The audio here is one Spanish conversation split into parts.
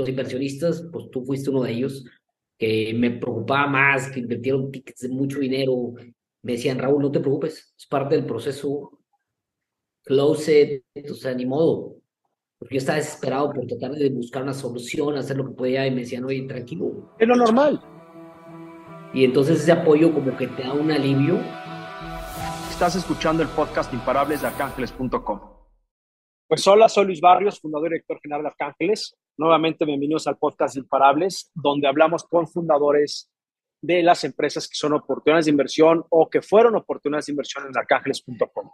los inversionistas, pues tú fuiste uno de ellos, que me preocupaba más, que invirtieron tickets de mucho dinero, me decían, Raúl, no te preocupes, es parte del proceso, close it, o sea, ni modo. Porque yo estaba desesperado por tratar de buscar una solución, hacer lo que podía, y me decían, oye, tranquilo. Es lo normal. Y entonces ese apoyo como que te da un alivio. Estás escuchando el podcast Imparables de Arcángeles.com. Pues hola, soy Luis Barrios, fundador y director general de Arcángeles. Nuevamente bienvenidos al podcast Imparables, donde hablamos con fundadores de las empresas que son oportunidades de inversión o que fueron oportunidades de inversión en arcángeles.com.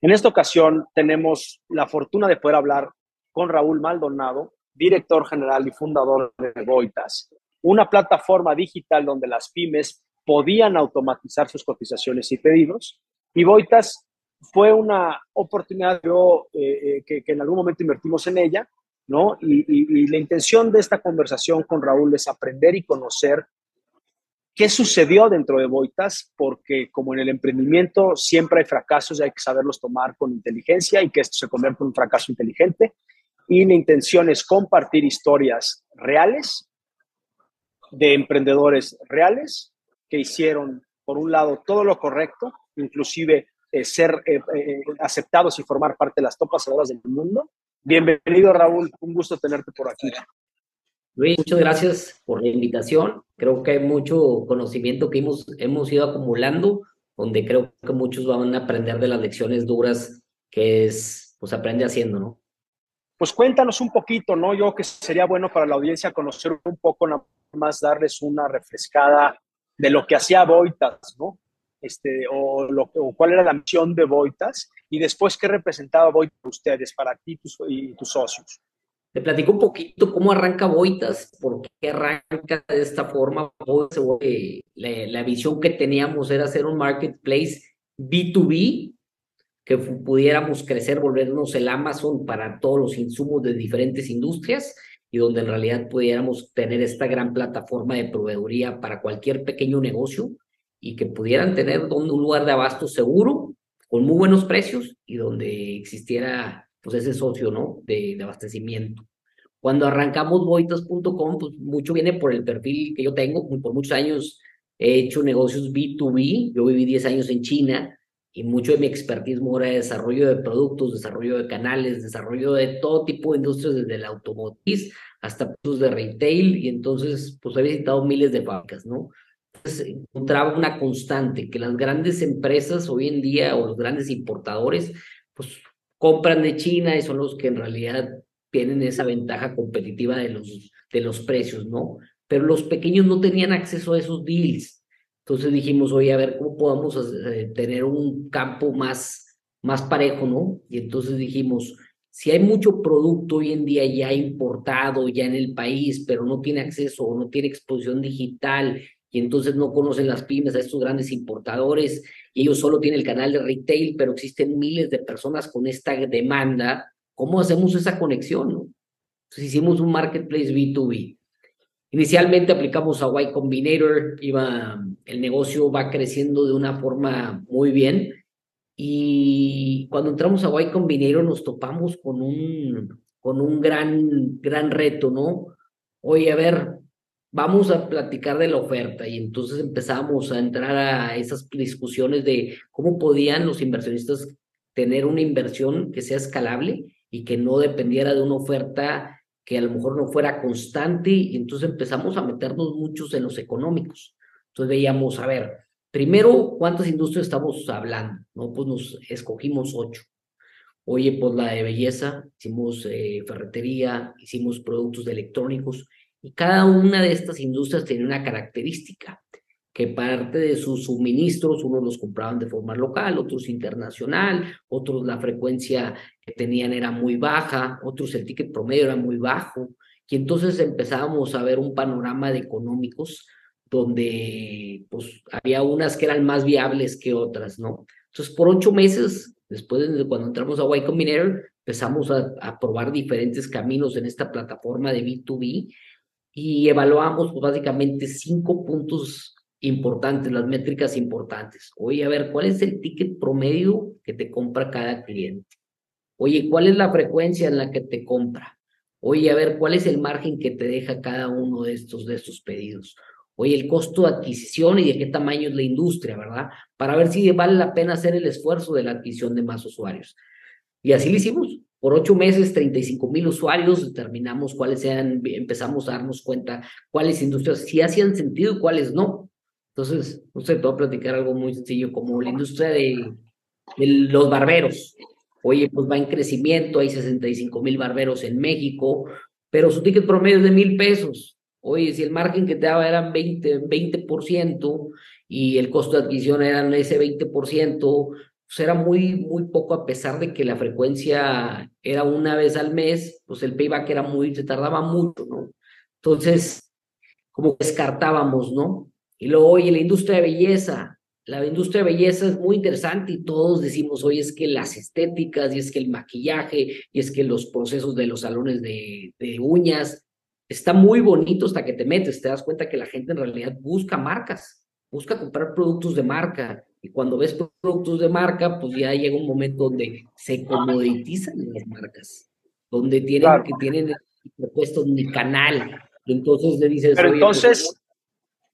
En esta ocasión tenemos la fortuna de poder hablar con Raúl Maldonado, director general y fundador de Voitas, una plataforma digital donde las pymes podían automatizar sus cotizaciones y pedidos. Y Voitas fue una oportunidad yo, eh, eh, que, en algún momento invertimos en ella, ¿no? Y, la intención de esta conversación con Raúl es aprender y conocer qué sucedió dentro de Voitas, porque como en el emprendimiento siempre hay fracasos y hay que saberlos tomar con inteligencia y que esto se convierta en un fracaso inteligente. Y la intención es compartir historias reales de emprendedores reales que hicieron, por un lado, todo lo correcto, inclusive eh, ser eh, eh, aceptados y formar parte de las topas del mundo. Bienvenido, Raúl. Un gusto tenerte por aquí. Luis, muchas gracias por la invitación. Creo que hay mucho conocimiento que hemos, hemos ido acumulando, donde creo que muchos van a aprender de las lecciones duras que es, pues aprende haciendo, ¿no? Pues cuéntanos un poquito, ¿no? Yo que sería bueno para la audiencia conocer un poco, nada más darles una refrescada de lo que hacía Boitas, ¿no? Este, o, lo, o cuál era la misión de Boitas y después qué representaba Boitas ustedes para ti y tus socios. Te platico un poquito cómo arranca Boitas, por qué arranca de esta forma. La, la visión que teníamos era hacer un marketplace B2B, que pudiéramos crecer, volvernos el Amazon para todos los insumos de diferentes industrias y donde en realidad pudiéramos tener esta gran plataforma de proveeduría para cualquier pequeño negocio y que pudieran tener un lugar de abasto seguro, con muy buenos precios y donde existiera pues ese socio, ¿no? De, abastecimiento. Cuando arrancamos boitas.com, pues mucho viene por el perfil que yo tengo. Por muchos años he hecho negocios B2B. Yo viví 10 años en China y mucho de mi expertismo era desarrollo de productos, desarrollo de canales, desarrollo de todo tipo de industrias, desde la automotriz hasta productos de retail. Y entonces, pues he visitado miles de fábricas, ¿no? Entonces, encontraba una constante, que las grandes empresas hoy en día o los grandes importadores, pues compran de China y son los que en realidad tienen esa ventaja competitiva de los, de los precios, ¿no? Pero los pequeños no tenían acceso a esos deals. Entonces dijimos, oye, a ver, ¿cómo podemos hacer, tener un campo más, más parejo, ¿no? Y entonces dijimos, si hay mucho producto hoy en día ya importado, ya en el país, pero no tiene acceso o no tiene exposición digital y entonces no conocen las pymes a estos grandes importadores y ellos solo tienen el canal de retail, pero existen miles de personas con esta demanda, ¿cómo hacemos esa conexión? No? Entonces hicimos un marketplace B2B. Inicialmente aplicamos a Y Combinator, iba, el negocio va creciendo de una forma muy bien y cuando entramos a Y Combinator nos topamos con un, con un gran, gran reto, ¿no? Oye, a ver, vamos a platicar de la oferta y entonces empezamos a entrar a esas discusiones de cómo podían los inversionistas tener una inversión que sea escalable y que no dependiera de una oferta que a lo mejor no fuera constante y entonces empezamos a meternos muchos en los económicos. Entonces veíamos, a ver, primero, ¿cuántas industrias estamos hablando? No, pues nos escogimos ocho. Oye, pues la de belleza, hicimos eh, ferretería, hicimos productos de electrónicos, y cada una de estas industrias tiene una característica, que parte de sus suministros, unos los compraban de forma local, otros internacional, otros la frecuencia que tenían era muy baja, otros el ticket promedio era muy bajo. Y entonces empezábamos a ver un panorama de económicos donde pues había unas que eran más viables que otras, ¿no? Entonces, por ocho meses, después de cuando entramos a Y Combinator, empezamos a, a probar diferentes caminos en esta plataforma de B2B y evaluamos pues, básicamente cinco puntos importantes, las métricas importantes. Oye, a ver, ¿cuál es el ticket promedio que te compra cada cliente? Oye, ¿cuál es la frecuencia en la que te compra? Oye, a ver, ¿cuál es el margen que te deja cada uno de estos, de estos pedidos? Oye, el costo de adquisición y de qué tamaño es la industria, ¿verdad? Para ver si vale la pena hacer el esfuerzo de la adquisición de más usuarios. Y así lo hicimos. Por ocho meses, 35 mil usuarios, determinamos cuáles eran, empezamos a darnos cuenta cuáles industrias sí hacían sentido y cuáles no. Entonces, no sé, te voy a platicar algo muy sencillo, como la industria de, de los barberos. Oye, pues va en crecimiento, hay 65 mil barberos en México, pero su ticket promedio es de mil pesos. Oye, si el margen que te daba eran 20%, 20% y el costo de adquisición era ese 20%, pues era muy, muy poco a pesar de que la frecuencia era una vez al mes, pues el payback era muy, se tardaba mucho, ¿no? Entonces, como descartábamos, ¿no? Y luego, oye, la industria de belleza, la industria de belleza es muy interesante y todos decimos, oye, es que las estéticas y es que el maquillaje y es que los procesos de los salones de, de uñas, está muy bonito hasta que te metes, te das cuenta que la gente en realidad busca marcas, busca comprar productos de marca, y cuando ves productos de marca, pues ya llega un momento donde se comoditizan las marcas, donde tienen que tienen puesto mi canal. Entonces le dices. Pero pues, entonces,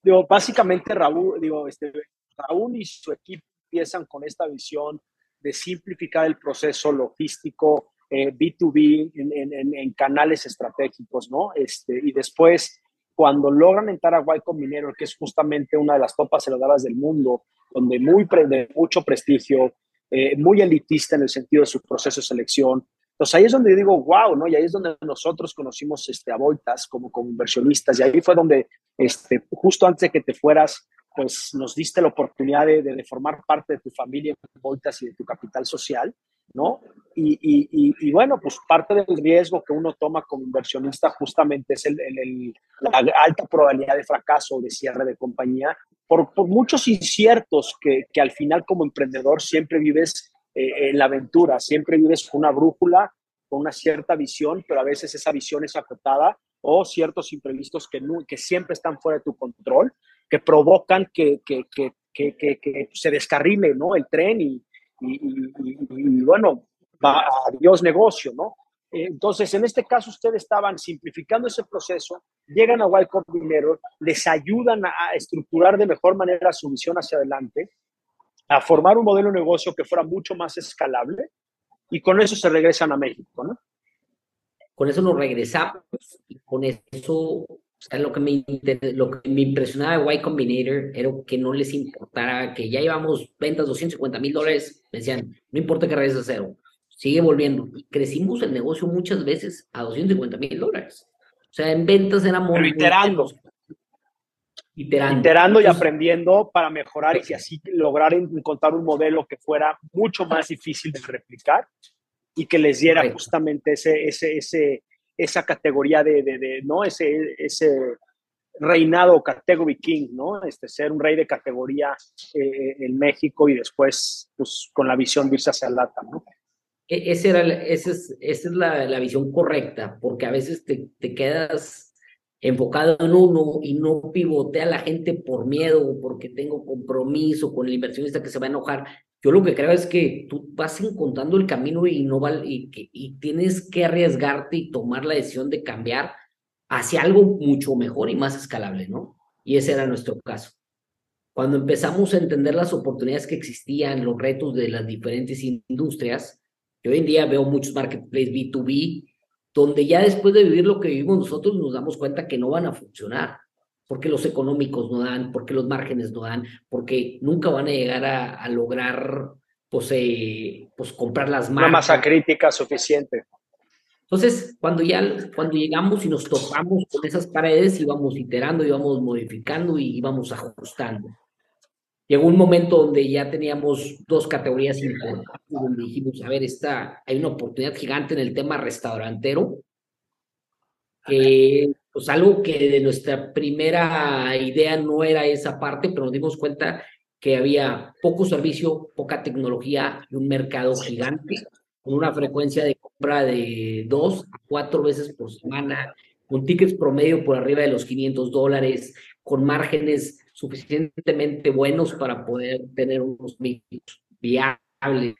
digo, básicamente Raúl, digo, este, Raúl y su equipo empiezan con esta visión de simplificar el proceso logístico eh, B2B en, en, en, canales estratégicos, ¿no? Este, y después, cuando logran entrar a Y Combinator, que es justamente una de las topas aceleradoras del mundo, donde muy de mucho prestigio, eh, muy elitista en el sentido de su proceso de selección. Entonces ahí es donde yo digo, wow, ¿no? Y ahí es donde nosotros conocimos este, a Voltas como, como inversionistas y ahí fue donde, este, justo antes de que te fueras, pues nos diste la oportunidad de, de, formar parte de tu familia en Voltas y de tu capital social, ¿no? Y, y, y, bueno, pues parte del riesgo que uno toma como inversionista justamente es el, el, la alta probabilidad de fracaso o de cierre de compañía por, por muchos inciertos que, que, al final como emprendedor siempre vives eh, en la aventura, siempre vives con una brújula, con una cierta visión, pero a veces esa visión es acotada o ciertos imprevistos que, no, que siempre están fuera de tu control, que provocan que, que, que, que se descarrile ¿no? el tren y, y, bueno, va a Dios negocio, ¿no? Entonces, en este caso, ustedes estaban simplificando ese proceso, llegan a Y Combinator, les ayudan a estructurar de mejor manera su visión hacia adelante, a formar un modelo de negocio que fuera mucho más escalable y con eso se regresan a México, ¿no? Con eso nos regresamos y con eso, o sea, lo que me, lo que me impresionaba de Y Combinator era que no les importara que ya llevamos ventas 250 mil dólares, decían, no importa que regreses a cero, sigue volviendo. Y crecimos el negocio muchas veces a 250 mil dólares. O sea, en ventas éramos... Pero iterando. Iterando. Iterando y aprendiendo para mejorar y así lograr encontrar un modelo que fuera mucho más difícil de replicar y que les diera justamente ese, ese, ese, esa categoría de, de, de, ¿no? Ese, ese reinado category king, ¿no? Este, ser un rey de categoría eh, en México y después, pues, con la visión de irse hacia LATAM, ¿no? E, ese era, esa es, esa es la, la, visión correcta, porque a veces te, te, quedas enfocado en uno y no pivotea a la gente por miedo o porque tengo compromiso con el inversionista que se va a enojar. Yo lo que creo es que tú vas encontrando el camino y, no va, y, que, y tienes que arriesgarte y tomar la decisión de cambiar hacia algo mucho mejor y más escalable, ¿no? Y ese era nuestro caso. Cuando empezamos a entender las oportunidades que existían, los retos de las diferentes industrias, yo hoy en día veo muchos marketplaces B2B donde ya después de vivir lo que vivimos nosotros nos damos cuenta que no van a funcionar, porque los económicos no dan, porque los márgenes no dan, porque nunca van a llegar a, a lograr pues, eh, pues comprar las marcas. Una masa crítica suficiente. Entonces, cuando ya cuando llegamos y nos topamos con esas paredes, íbamos iterando, íbamos modificando y íbamos ajustando. Llegó un momento donde ya teníamos dos categorías importantes, donde dijimos, a ver, está, hay una oportunidad gigante en el tema restaurantero, que pues algo que de nuestra primera idea no era esa parte, pero nos dimos cuenta que había poco servicio, poca tecnología y un mercado gigante, con una frecuencia de compra de dos a cuatro veces por semana, con tickets promedio por arriba de los 500 dólares, con márgenes suficientemente buenos para poder tener unos micros viables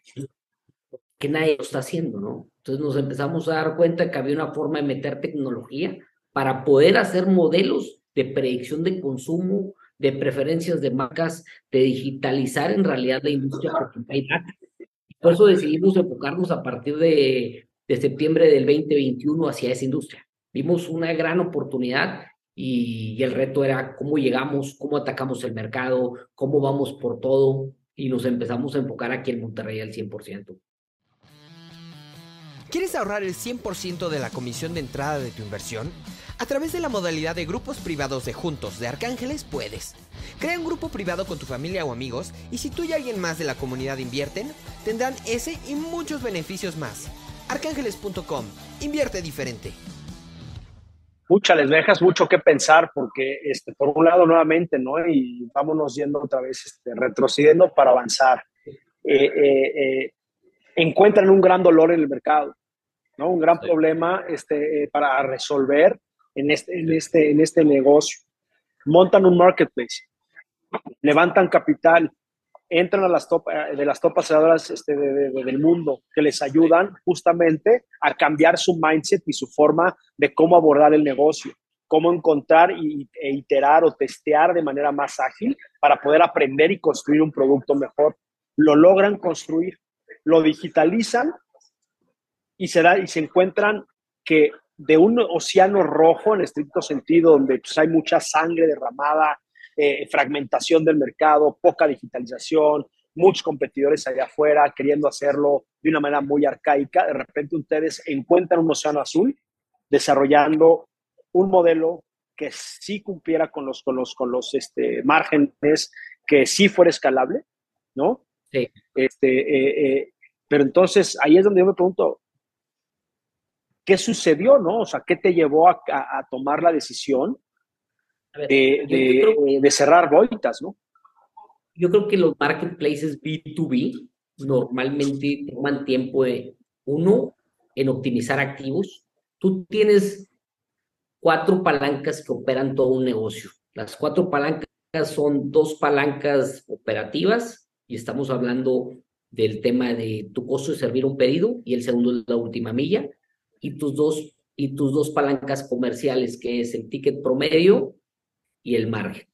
que nadie lo está haciendo, ¿no? Entonces nos empezamos a dar cuenta que había una forma de meter tecnología para poder hacer modelos de predicción de consumo, de preferencias de marcas, de digitalizar en realidad la industria. Por eso decidimos enfocarnos a partir de, de septiembre del 2021 hacia esa industria. Vimos una gran oportunidad y, y, el reto era cómo llegamos, cómo atacamos el mercado, cómo vamos por todo y nos empezamos a enfocar aquí en Monterrey al 100%. ¿Quieres ahorrar el 100% de la comisión de entrada de tu inversión? A través de la modalidad de grupos privados de Juntos de Arcángeles puedes. Crea un grupo privado con tu familia o amigos y si tú y alguien más de la comunidad invierten, tendrán ese y muchos beneficios más. Arcángeles.com. Invierte diferente. Mucha, les dejas mucho que pensar porque, este, por un lado, nuevamente, ¿no? Y vámonos yendo otra vez, este, retrocediendo para avanzar. Eh, eh, eh, encuentran un gran dolor en el mercado, ¿no? Un gran problema este, eh, para resolver en este, en, este, en este negocio. Montan un marketplace, levantan capital, entran a las top, eh, de las top este, del mundo que les ayudan justamente a cambiar su mindset y su forma de cómo abordar el negocio, cómo encontrar y, e iterar o testear de manera más ágil para poder aprender y construir un producto mejor. Lo logran construir lo digitalizan y se, da, y se encuentran que de un océano rojo en estricto sentido, donde pues, hay mucha sangre derramada, eh, fragmentación del mercado, poca digitalización, muchos competidores allá afuera queriendo hacerlo de una manera muy arcaica, de repente ustedes encuentran un océano azul desarrollando un modelo que sí cumpliera con los, con los, con los este, márgenes, que sí fuera escalable, ¿no? Sí. Este, eh, eh, pero entonces ahí es donde yo me pregunto, ¿qué sucedió, no? O sea, ¿qué te llevó a, tomar la decisión de, cerrar Boitas, no? Yo creo que los marketplaces B2B normalmente toman tiempo de, uno, en optimizar activos. Tú tienes cuatro palancas que operan todo un negocio. Las cuatro palancas son dos palancas operativas y estamos hablando del tema de tu costo de servir un pedido y el segundo es la última milla y tus dos y tus dos palancas comerciales que es el ticket promedio y el margen.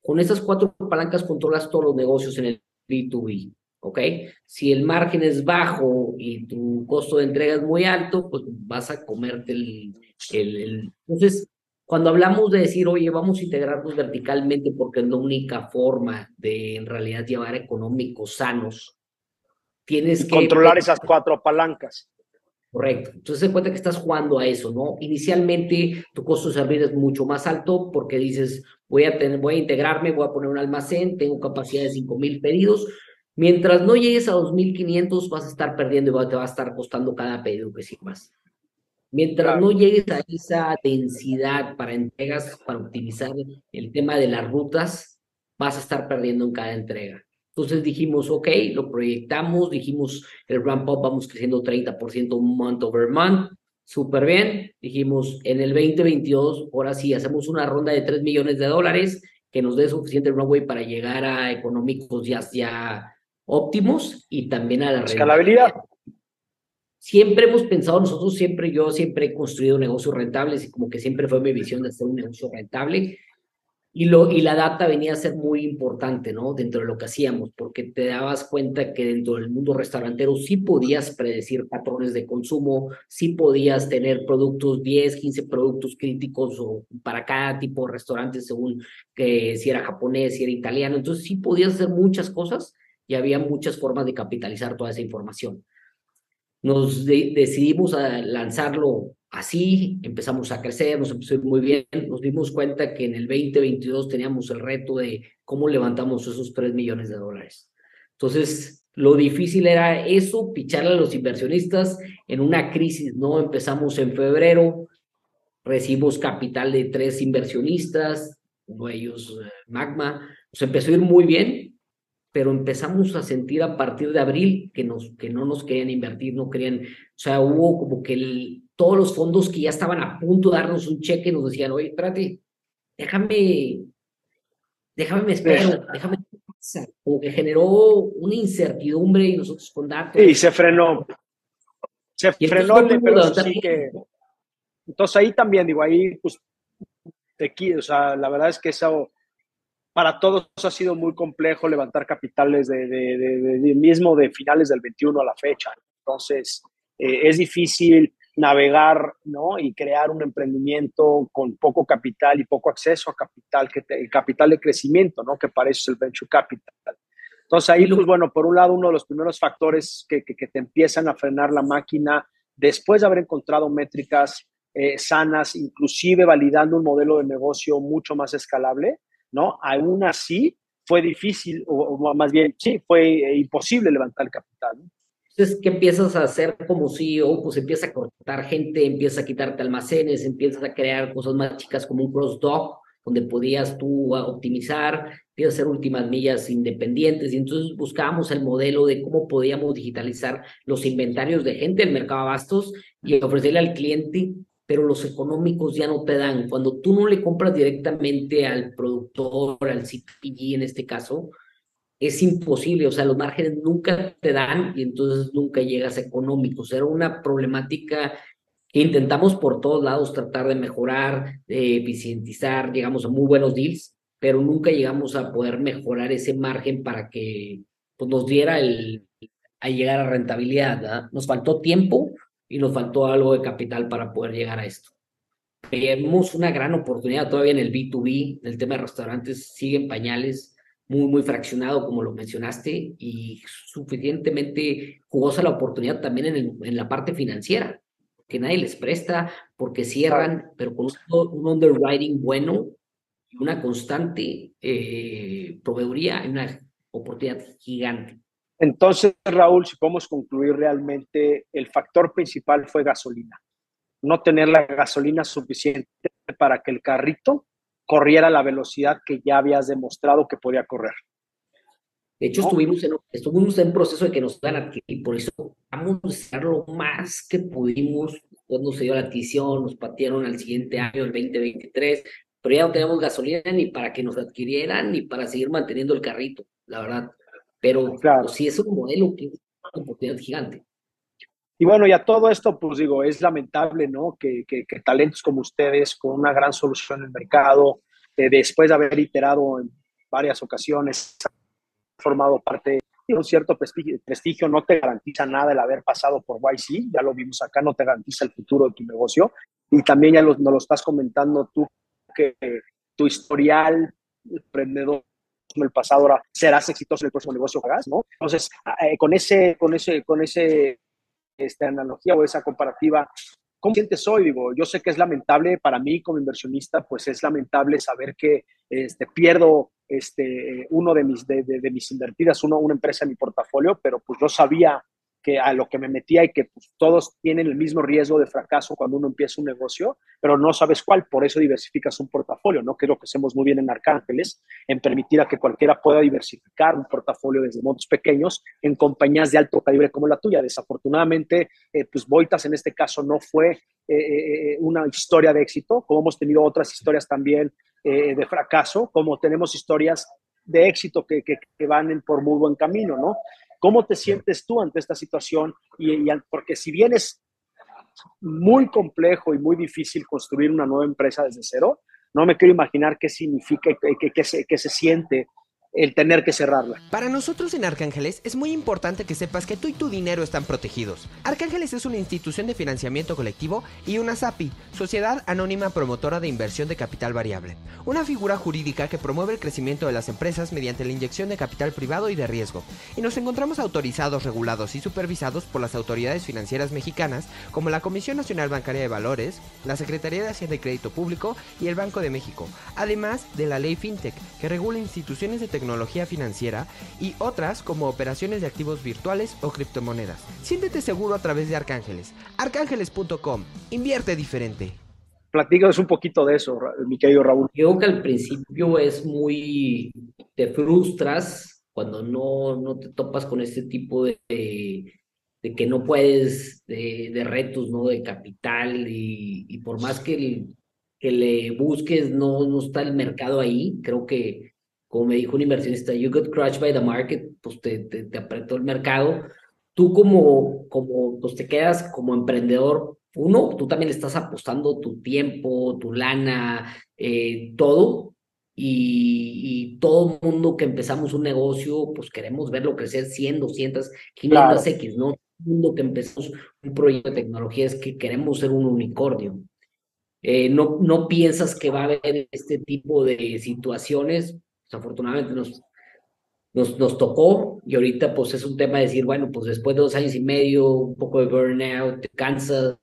Con esas cuatro palancas controlas todos los negocios en el B2B, ¿ok? Si el margen es bajo y tu costo de entrega es muy alto, pues vas a comerte el, el... Entonces, cuando hablamos de decir, oye, vamos a integrarnos verticalmente porque es la única forma de en realidad llevar económicos sanos tienes que... Controlar esas cuatro palancas. Correcto. Entonces se cuenta que estás jugando a eso, ¿no? Inicialmente tu costo de servir es mucho más alto porque dices, voy a, tener, voy a integrarme, voy a poner un almacén, tengo capacidad de 5,000 pedidos. Mientras no llegues a 2.500 vas a estar perdiendo y te va a estar costando cada pedido que sirvas. Mientras no llegues a esa densidad para entregas, para optimizar el tema de las rutas, vas a estar perdiendo en cada entrega. Entonces dijimos, ok, lo proyectamos, dijimos, el ramp up vamos creciendo 30% month over month, súper bien. Dijimos, en el 2022, ahora sí, hacemos una ronda de 3 millones de dólares que nos dé suficiente runway para llegar a económicos ya, ya óptimos y también a la escalabilidad. Siempre hemos pensado, nosotros siempre, yo siempre he construido negocios rentables y como que siempre fue mi visión de hacer un negocio rentable y, lo, y la data venía a ser muy importante, ¿no? Dentro de lo que hacíamos, porque te dabas cuenta que dentro del mundo restaurantero sí podías predecir patrones de consumo, sí podías tener productos, 10, 15 productos críticos o para cada tipo de restaurante, según que si era japonés, si era italiano. Entonces sí podías hacer muchas cosas y había muchas formas de capitalizar toda esa información. Nos decidimos a lanzarlo Así empezamos a crecer, nos empezó muy bien, nos dimos cuenta que en el 2022 teníamos el reto de cómo levantamos esos 3 millones de dólares. Entonces, lo difícil era eso, picharle a los inversionistas en una crisis, ¿no? Empezamos en febrero, recibimos capital de tres inversionistas, uno de ellos eh, Magma, nos empezó a ir muy bien, pero empezamos a sentir a partir de abril que, nos, que no nos querían invertir, no querían, o sea, hubo como que el, todos los fondos que ya estaban a punto de darnos un cheque nos decían, oye, espérate, déjame, déjame me espero, déjame como que generó una incertidumbre y nosotros con datos. Y se frenó. Se frenó el pero sí que... Entonces ahí también, digo, ahí pues, te, o sea, la verdad es que eso para todos ha sido muy complejo levantar capitales de, de, de, mismo de finales del 21 a la fecha. Entonces, eh, es difícil navegar ¿no? y crear un emprendimiento con poco capital y poco acceso a capital, que capital de crecimiento, ¿no? que parece el venture capital. Entonces ahí, pues bueno, por un lado, uno de los primeros factores que, que, te empiezan a frenar la máquina, después de haber encontrado métricas eh, sanas, inclusive validando un modelo de negocio mucho más escalable, ¿no? Aún así, fue difícil, o, más bien, sí, fue eh, imposible levantar el capital. ¿no? Entonces, ¿qué empiezas a hacer como CEO? Pues empieza a cortar gente, empieza a quitarte almacenes, empiezas a crear cosas más chicas como un cross-dock, donde podías tú optimizar, empiezas a hacer últimas millas independientes. Y entonces buscábamos el modelo de cómo podíamos digitalizar los inventarios de gente del mercado abastos y ofrecerle al cliente pero los económicos ya no te dan. Cuando tú no le compras directamente al productor, al CPG en este caso, es imposible, o sea, los márgenes nunca te dan y entonces nunca llegas a económicos. Era una problemática que intentamos por todos lados tratar de mejorar, de eficientizar, llegamos a muy buenos deals, pero nunca llegamos a poder mejorar ese margen para que pues, nos diera el a llegar a rentabilidad. Nos faltó tiempo y nos faltó algo de capital para poder llegar a esto. Vemos una gran oportunidad todavía en el B2B, el tema de restaurantes sigue en pañales, muy, muy fraccionado, como lo mencionaste, y suficientemente jugosa la oportunidad también en, el, en la parte financiera, que nadie les presta porque cierran, pero con un underwriting bueno y una constante eh, proveeduría, hay una oportunidad gigante. Entonces, Raúl, si podemos concluir realmente, el factor principal fue gasolina. No tener la gasolina suficiente para que el carrito corriera la velocidad que ya habías demostrado que podía correr. De hecho, estuvimos, en, estuvimos en proceso de que nos dan adquirir, por eso vamos a hacer lo más que pudimos. Cuando se dio la adquisición, nos patearon al siguiente año, el 2023, pero ya no tenemos gasolina ni para que nos adquirieran ni para seguir manteniendo el carrito, la verdad. Pero claro. sí es un modelo que es una oportunidad gigante. Y bueno, ya todo esto, pues digo, es lamentable, ¿no? Que, que, talentos como ustedes, con una gran solución en el mercado, eh, después de haber iterado en varias ocasiones, formado parte de un cierto prestigio, no te garantiza nada el haber pasado por YC, ya lo vimos acá, no te garantiza el futuro de tu negocio. Y también ya nos lo estás comentando tú, que tu historial emprendedor en el pasado, ahora serás exitoso en el próximo negocio que hagas, ¿no? Entonces, eh, con ese, con ese, con ese esta analogía o esa comparativa, ¿cómo sientes hoy? Digo, yo sé que es lamentable para mí como inversionista, pues es lamentable saber que este, pierdo este, uno de mis, de, de, mis invertidas, uno, una empresa en mi portafolio, pero pues yo sabía que a lo que me metía y que pues, todos tienen el mismo riesgo de fracaso cuando uno empieza un negocio, pero no sabes cuál, por eso diversificas un portafolio, ¿no? Que es lo que hacemos muy bien en Arcángeles, en permitir a que cualquiera pueda diversificar un portafolio desde montos pequeños en compañías de alto calibre como la tuya. Desafortunadamente, eh, pues Boitas en este caso no fue eh, eh, una historia de éxito, como hemos tenido otras historias también de fracaso, como tenemos historias de éxito que, que, que van por muy buen camino, ¿no? ¿Cómo te sientes tú ante esta situación? Y, porque si bien es muy complejo y muy difícil construir una nueva empresa desde cero, no me quiero imaginar qué significa, qué, qué, se, qué se siente el tener que cerrarla. Para nosotros en Arcángeles es muy importante que sepas que tú y tu dinero están protegidos. Arcángeles es una institución de financiamiento colectivo y una SAPI, Sociedad Anónima Promotora de Inversión de Capital Variable, una figura jurídica que promueve el crecimiento de las empresas mediante la inyección de capital privado y de riesgo. Y nos encontramos autorizados, regulados y supervisados por las autoridades financieras mexicanas como la Comisión Nacional Bancaria de Valores, la Secretaría de Hacienda y Crédito Público y el Banco de México, además de la ley FinTech que regula instituciones de tecnología financiera y otras como operaciones de activos virtuales o criptomonedas. Siéntete seguro a través de Arcángeles. Arcángeles.com. Invierte diferente. Platícanos un poquito de eso, mi querido Raúl. Creo que al principio es muy... te frustras cuando no, no te topas con este tipo de, de, que no puedes, de, retos, ¿no? De capital y, y por más que, que le busques, no, no está el mercado ahí. Creo que como me dijo un inversionista, you got crushed by the market, pues te, te, apretó el mercado. tú como, como, pues te quedas como emprendedor, uno, tú también estás apostando tu tiempo, tu lana, eh, todo, y, todo el mundo que empezamos un negocio, pues queremos verlo crecer 100, 200, 500 X, ¿no? Todo mundo que empezamos un proyecto de tecnología es que queremos ser un unicornio. Eh, no, no piensas que va a haber este tipo de situaciones, pues, afortunadamente nos, nos, nos tocó y ahorita pues es un tema de decir, bueno, pues después de dos años y medio, un poco de burnout, te cansas,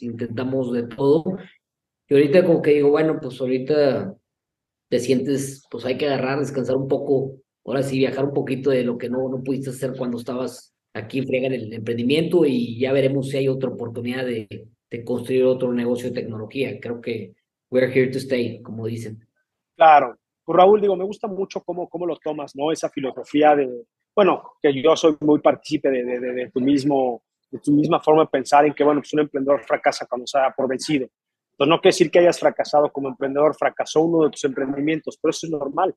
intentamos de todo. Y ahorita como que digo, bueno, pues ahorita te sientes, pues hay que agarrar, descansar un poco, ahora sí viajar un poquito de lo que no, no pudiste hacer cuando estabas aquí en Frega en el emprendimiento y ya veremos si hay otra oportunidad de, de construir otro negocio de tecnología. Creo que we're here to stay, como dicen. Claro. Pues Raúl, digo, me gusta mucho cómo, cómo lo tomas, ¿no? Esa filosofía de, bueno, que yo soy muy partícipe de, de, tu mismo, de tu misma forma de pensar en que, bueno, pues un emprendedor fracasa cuando se da por vencido. Entonces, no quiere decir que hayas fracasado como emprendedor, fracasó uno de tus emprendimientos, pero eso es normal.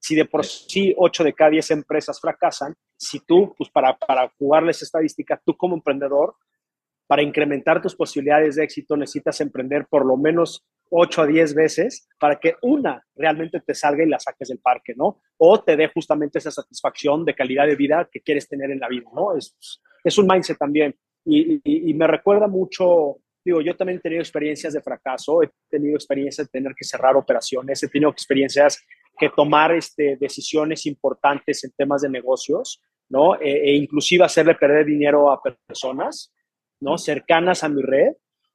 Si de por sí 8 de cada 10 empresas fracasan, si tú, pues para, para jugarles estadística, tú como emprendedor para incrementar tus posibilidades de éxito necesitas emprender por lo menos 8 a 10 veces para que una realmente te salga y la saques del parque, ¿no? O te dé justamente esa satisfacción de calidad de vida que quieres tener en la vida, ¿no? Es, es un mindset también. Y, y, me recuerda mucho, digo, yo también he tenido experiencias de fracaso, he tenido experiencias de tener que cerrar operaciones, he tenido experiencias que tomar este, decisiones importantes en temas de negocios, ¿no? E, e inclusive hacerle perder dinero a personas ¿no? Cercanas a mi red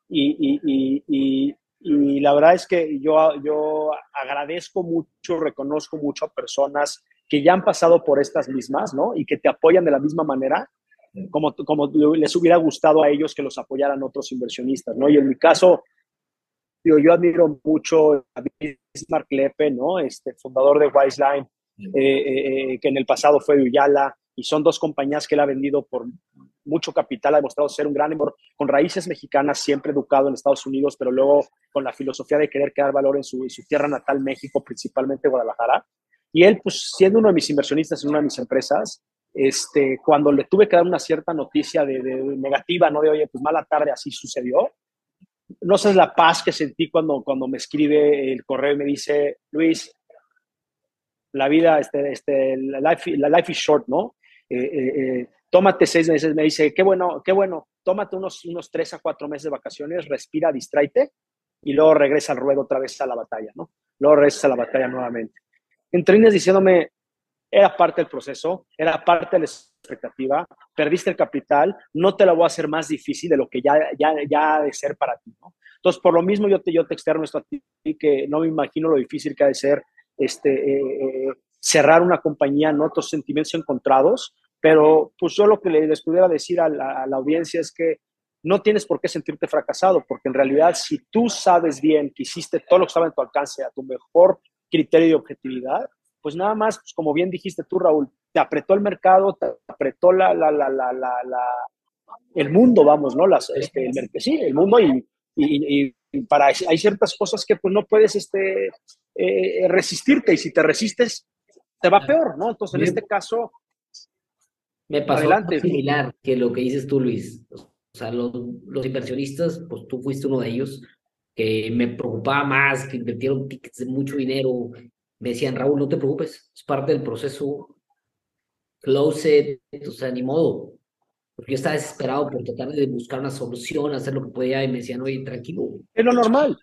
y, y, y, y la verdad es que yo, yo agradezco mucho, reconozco mucho a personas que ya han pasado por estas mismas, ¿no? Y que te apoyan de la misma manera, como, como les hubiera gustado a ellos que los apoyaran otros inversionistas, ¿no? Y en mi caso, digo, yo admiro mucho a Bismarck Lepe, ¿no? Este fundador de Wiseline, eh, eh, eh, que en el pasado fue de Uyala, y son dos compañías que él ha vendido por mucho capital, ha demostrado ser un gran con raíces mexicanas, siempre educado en Estados Unidos, pero luego con la filosofía de querer crear valor en su, su tierra natal, México, principalmente Guadalajara. Y él, pues siendo uno de mis inversionistas en una de mis empresas, este, cuando le tuve que dar una cierta noticia de, negativa, no de, oye, pues mala tarde, así sucedió, no sé la paz que sentí cuando, cuando me escribe el correo y me dice, Luis, la vida, este, este, la, life, la life is short, ¿no? Eh, eh, eh tómate seis meses, me dice, qué bueno, qué bueno, tómate unos, unos tres a cuatro meses de vacaciones, respira, distráete y luego regresa al ruedo otra vez a la batalla, ¿no? Luego regresa a la batalla nuevamente. Entre líneas diciéndome, era parte del proceso, era parte de la expectativa, perdiste el capital, no te la voy a hacer más difícil de lo que ya, ya, ya ha de ser para ti, ¿no? Entonces, por lo mismo yo te, yo te externo esto a ti, que no me imagino lo difícil que ha de ser este, eh, eh, cerrar una compañía, ¿no? Otros sentimientos encontrados, pero pues yo lo que les pudiera decir a la, audiencia es que no tienes por qué sentirte fracasado, porque en realidad si tú sabes bien que hiciste todo lo que estaba en tu alcance a tu mejor criterio de objetividad, pues nada más, pues como bien dijiste tú, Raúl, te apretó el mercado, te apretó la, la, la, la, la el mundo, vamos, ¿no? Las, este, el, sí, el mundo y, y, y, para, hay ciertas cosas que pues no puedes este, eh, resistirte y si te resistes, te va peor, ¿no? Entonces, en este caso, me pasó algo similar que lo que dices tú, Luis. O sea, los, los, inversionistas, pues tú fuiste uno de ellos, que me preocupaba más, que invirtieron tickets de mucho dinero. Me decían, Raúl, no te preocupes, es parte del proceso. Close it, o sea, ni modo. Porque yo estaba desesperado por tratar de buscar una solución, hacer lo que podía, y me decían, oye, tranquilo. Es lo normal.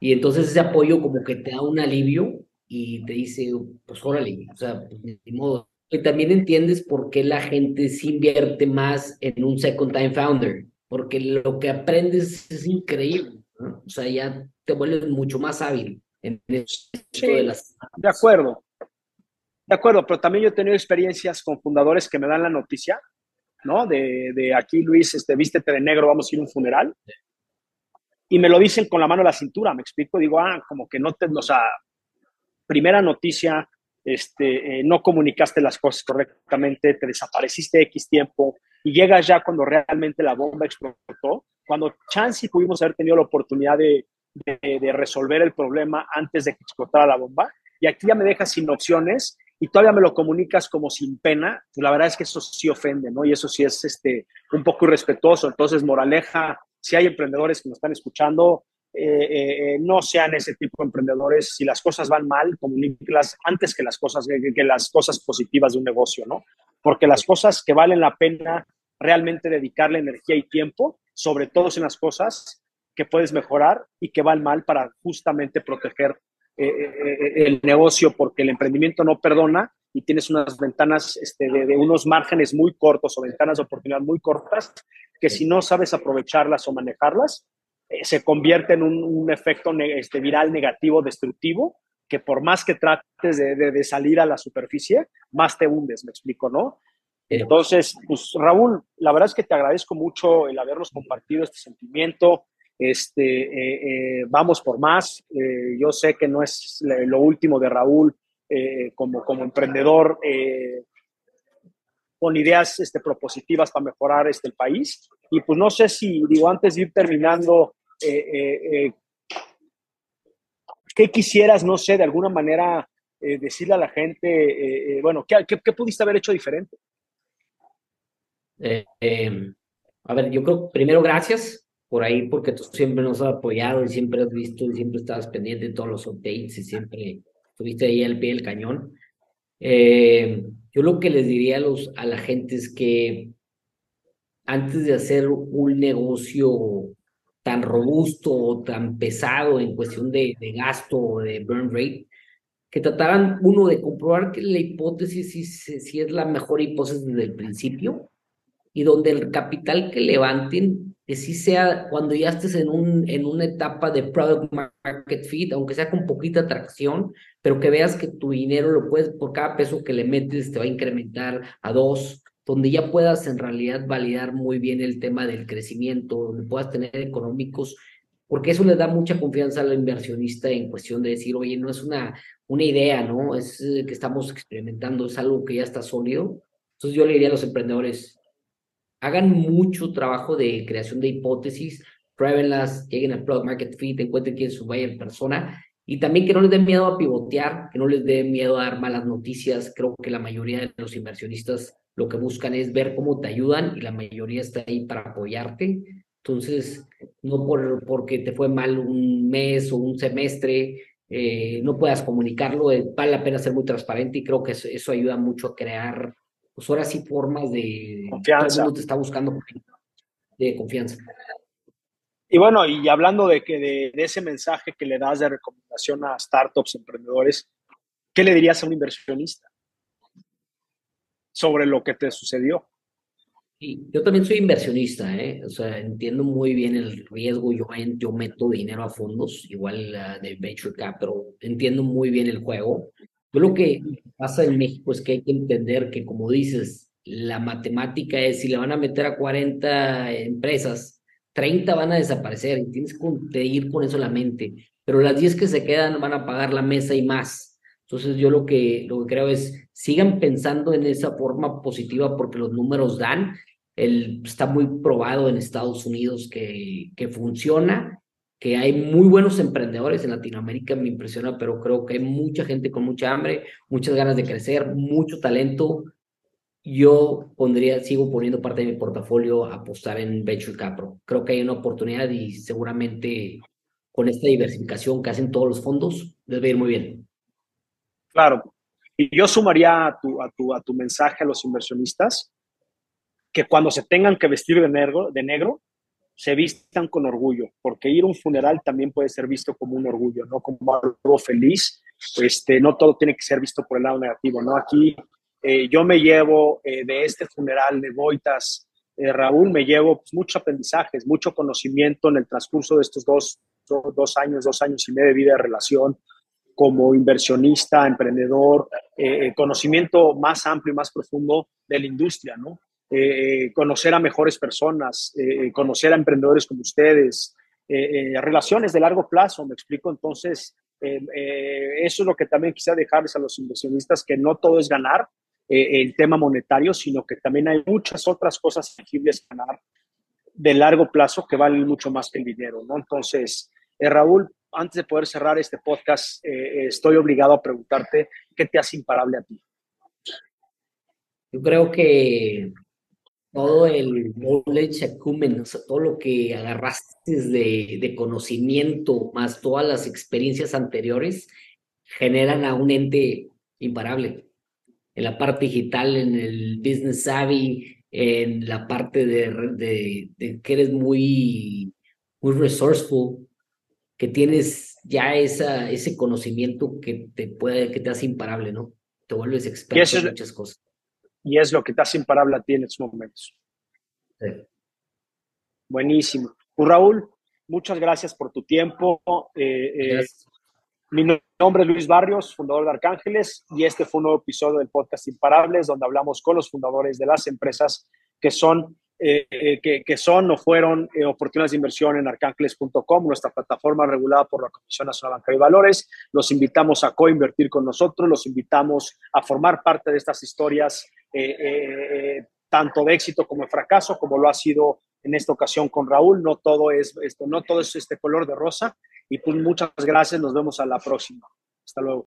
Y entonces ese apoyo como que te da un alivio y te dice, pues órale, o sea, pues, ni modo, y también entiendes por qué la gente se invierte más en un second time founder, porque lo que aprendes es increíble, ¿no? O sea, ya te vuelves mucho más hábil en esto de las... De acuerdo, de acuerdo, pero también yo he tenido experiencias con fundadores que me dan la noticia, ¿no? De, de aquí, Luis, este, vístete de negro, vamos a ir a un funeral. Y me lo dicen con la mano a la cintura, me explico, digo, ah, como que no te, o sea, primera noticia, este, eh, no comunicaste las cosas correctamente, te desapareciste X tiempo y llegas ya cuando realmente la bomba explotó, cuando chance pudimos haber tenido la oportunidad de, de, resolver el problema antes de que explotara la bomba. Y aquí ya me dejas sin opciones y todavía me lo comunicas como sin pena, pues la verdad es que eso sí ofende, ¿no? Y eso sí es este, un poco irrespetuoso. Entonces, moraleja, si hay emprendedores que nos están escuchando, eh, eh, no sean ese tipo de emprendedores. Si las cosas van mal, comuníquelas antes que las cosas, que, las cosas positivas de un negocio, ¿no? Porque las cosas que valen la pena realmente dedicarle energía y tiempo, sobre todo en las cosas que puedes mejorar y que van mal para justamente proteger eh, el negocio, porque el emprendimiento no perdona y tienes unas ventanas este, de, unos márgenes muy cortos o ventanas de oportunidad muy cortas que si no sabes aprovecharlas o manejarlas, eh, se convierte en un, efecto este, viral negativo, destructivo, que por más que trates de, salir a la superficie, más te hundes, me explico, ¿no? Entonces, pues Raúl, la verdad es que te agradezco mucho el habernos compartido este sentimiento. Este, eh, eh, vamos por más. yo sé que no es lo último de Raúl como, como emprendedor con ideas este, propositivas para mejorar este, el país. Y pues no sé si, digo, antes de ir terminando, eh, eh, eh, ¿qué quisieras, no sé, de alguna manera decirle a la gente, bueno, ¿qué, ¿qué, pudiste haber hecho diferente? Em, a ver, yo creo, primero, gracias por ahí, porque tú siempre nos has apoyado y siempre has visto y siempre estabas pendiente de todos los updates y siempre estuviste ahí al pie del cañón. yo lo que les diría a, los, a la gente es que antes de hacer un negocio tan robusto o tan pesado en cuestión de, gasto o de burn rate, que trataran uno de comprobar que la hipótesis si, es la mejor hipótesis desde el principio y donde el capital que levanten que sí sea cuando ya estés en, un, en una etapa de product market fit, aunque sea con poquita atracción, pero que veas que tu dinero lo puedes, por cada peso que le metes, te va a incrementar a dos, donde ya puedas en realidad validar muy bien el tema del crecimiento, donde puedas tener económicos, porque eso le da mucha confianza al inversionista en cuestión de decir, oye, no es una, una idea, ¿no? Es eh, que estamos experimentando, es algo que ya está sólido. Entonces yo le diría a los emprendedores, hagan mucho trabajo de creación de hipótesis, pruébenlas, lleguen al product market fit, encuentren quién es su buyer persona y también que no les dé miedo a pivotear, que no les dé miedo a dar malas noticias. Creo que la mayoría de los inversionistas lo que buscan es ver cómo te ayudan y la mayoría está ahí para apoyarte. Entonces, no por, porque te fue mal un mes o un semestre, eh, no puedas comunicarlo, eh, vale la pena ser muy transparente y creo que eso, ayuda mucho a crear, pues ahora sí, formas de... Confianza. Todo te está buscando de confianza. Y bueno, y hablando de, que de, de ese mensaje que le das de recomendación a startups, emprendedores, ¿qué le dirías a un inversionista? Sobre lo que te sucedió. Sí, yo también soy inversionista, ¿eh? o sea, entiendo muy bien el riesgo, yo, yo meto dinero a fondos, igual de Venture Cap, pero entiendo muy bien el juego. Yo lo que pasa en México es que hay que entender que, como dices, la matemática es si le van a meter a 40 empresas, 30 van a desaparecer y tienes que ir con eso en la mente, pero las 10 que se quedan van a pagar la mesa y más. Entonces yo lo que, lo que creo es, sigan pensando en esa forma positiva porque los números dan. El, está muy probado en Estados Unidos que, que funciona, que hay muy buenos emprendedores en Latinoamérica, me impresiona, pero creo que hay mucha gente con mucha hambre, muchas ganas de crecer, mucho talento. Yo pondría, sigo poniendo parte de mi portafolio a apostar en Venture Capital. Creo que hay una oportunidad y seguramente con esta diversificación que hacen todos los fondos, les va a ir muy bien. Claro. Y yo sumaría a tu, a tu, a tu mensaje a los inversionistas que cuando se tengan que vestir de negro, de negro, se vistan con orgullo, porque ir a un funeral también puede ser visto como un orgullo, no como algo feliz. Este, no todo tiene que ser visto por el lado negativo, ¿no? Aquí eh, yo me llevo eh, de este funeral de Boitas, eh, Raúl, me llevo pues, muchos aprendizajes, mucho conocimiento en el transcurso de estos dos, dos años, dos años y medio de vida de relación, como inversionista, emprendedor, eh, eh, conocimiento más amplio y más profundo de la industria. Eh, conocer a mejores personas, conocer a emprendedores como ustedes, relaciones de largo plazo, me explico. Entonces, eso es lo que también quisiera dejarles a los inversionistas, que no todo es ganar el tema monetario, sino que también hay muchas otras cosas tangibles ganar de largo plazo que valen mucho más que el dinero, ¿no? Entonces, Raúl, antes de poder cerrar este podcast, eh, estoy obligado a preguntarte qué te hace imparable a ti. Yo creo que todo el knowledge acumen, todo lo que agarraste de, de conocimiento, más todas las experiencias anteriores, generan a un ente imparable. En la parte digital, en el business savvy, en la parte de, de, que eres muy, muy resourceful, que tienes ya esa, ese conocimiento que te puede, que te hace imparable, ¿no? Te vuelves experto en muchas cosas. Y es lo que te hace imparable a ti en estos momentos. Buenísimo. Pues Raúl, muchas gracias por tu tiempo. Eh, eh, mi nombre es Luis Barrios, fundador de Arcángeles, y este fue un nuevo episodio del podcast Imparables, donde hablamos con los fundadores de las empresas que son, eh, que, que, son o fueron oportunidades de inversión en arcángeles.com, nuestra plataforma regulada por la Comisión Nacional Bancaria y Valores. Los invitamos a coinvertir con nosotros, los invitamos a formar parte de estas historias tanto de éxito como de fracaso, como lo ha sido en esta ocasión con Raúl. No todo es esto, no todo es este color de rosa. Y pues muchas gracias, nos vemos a la próxima. Hasta luego.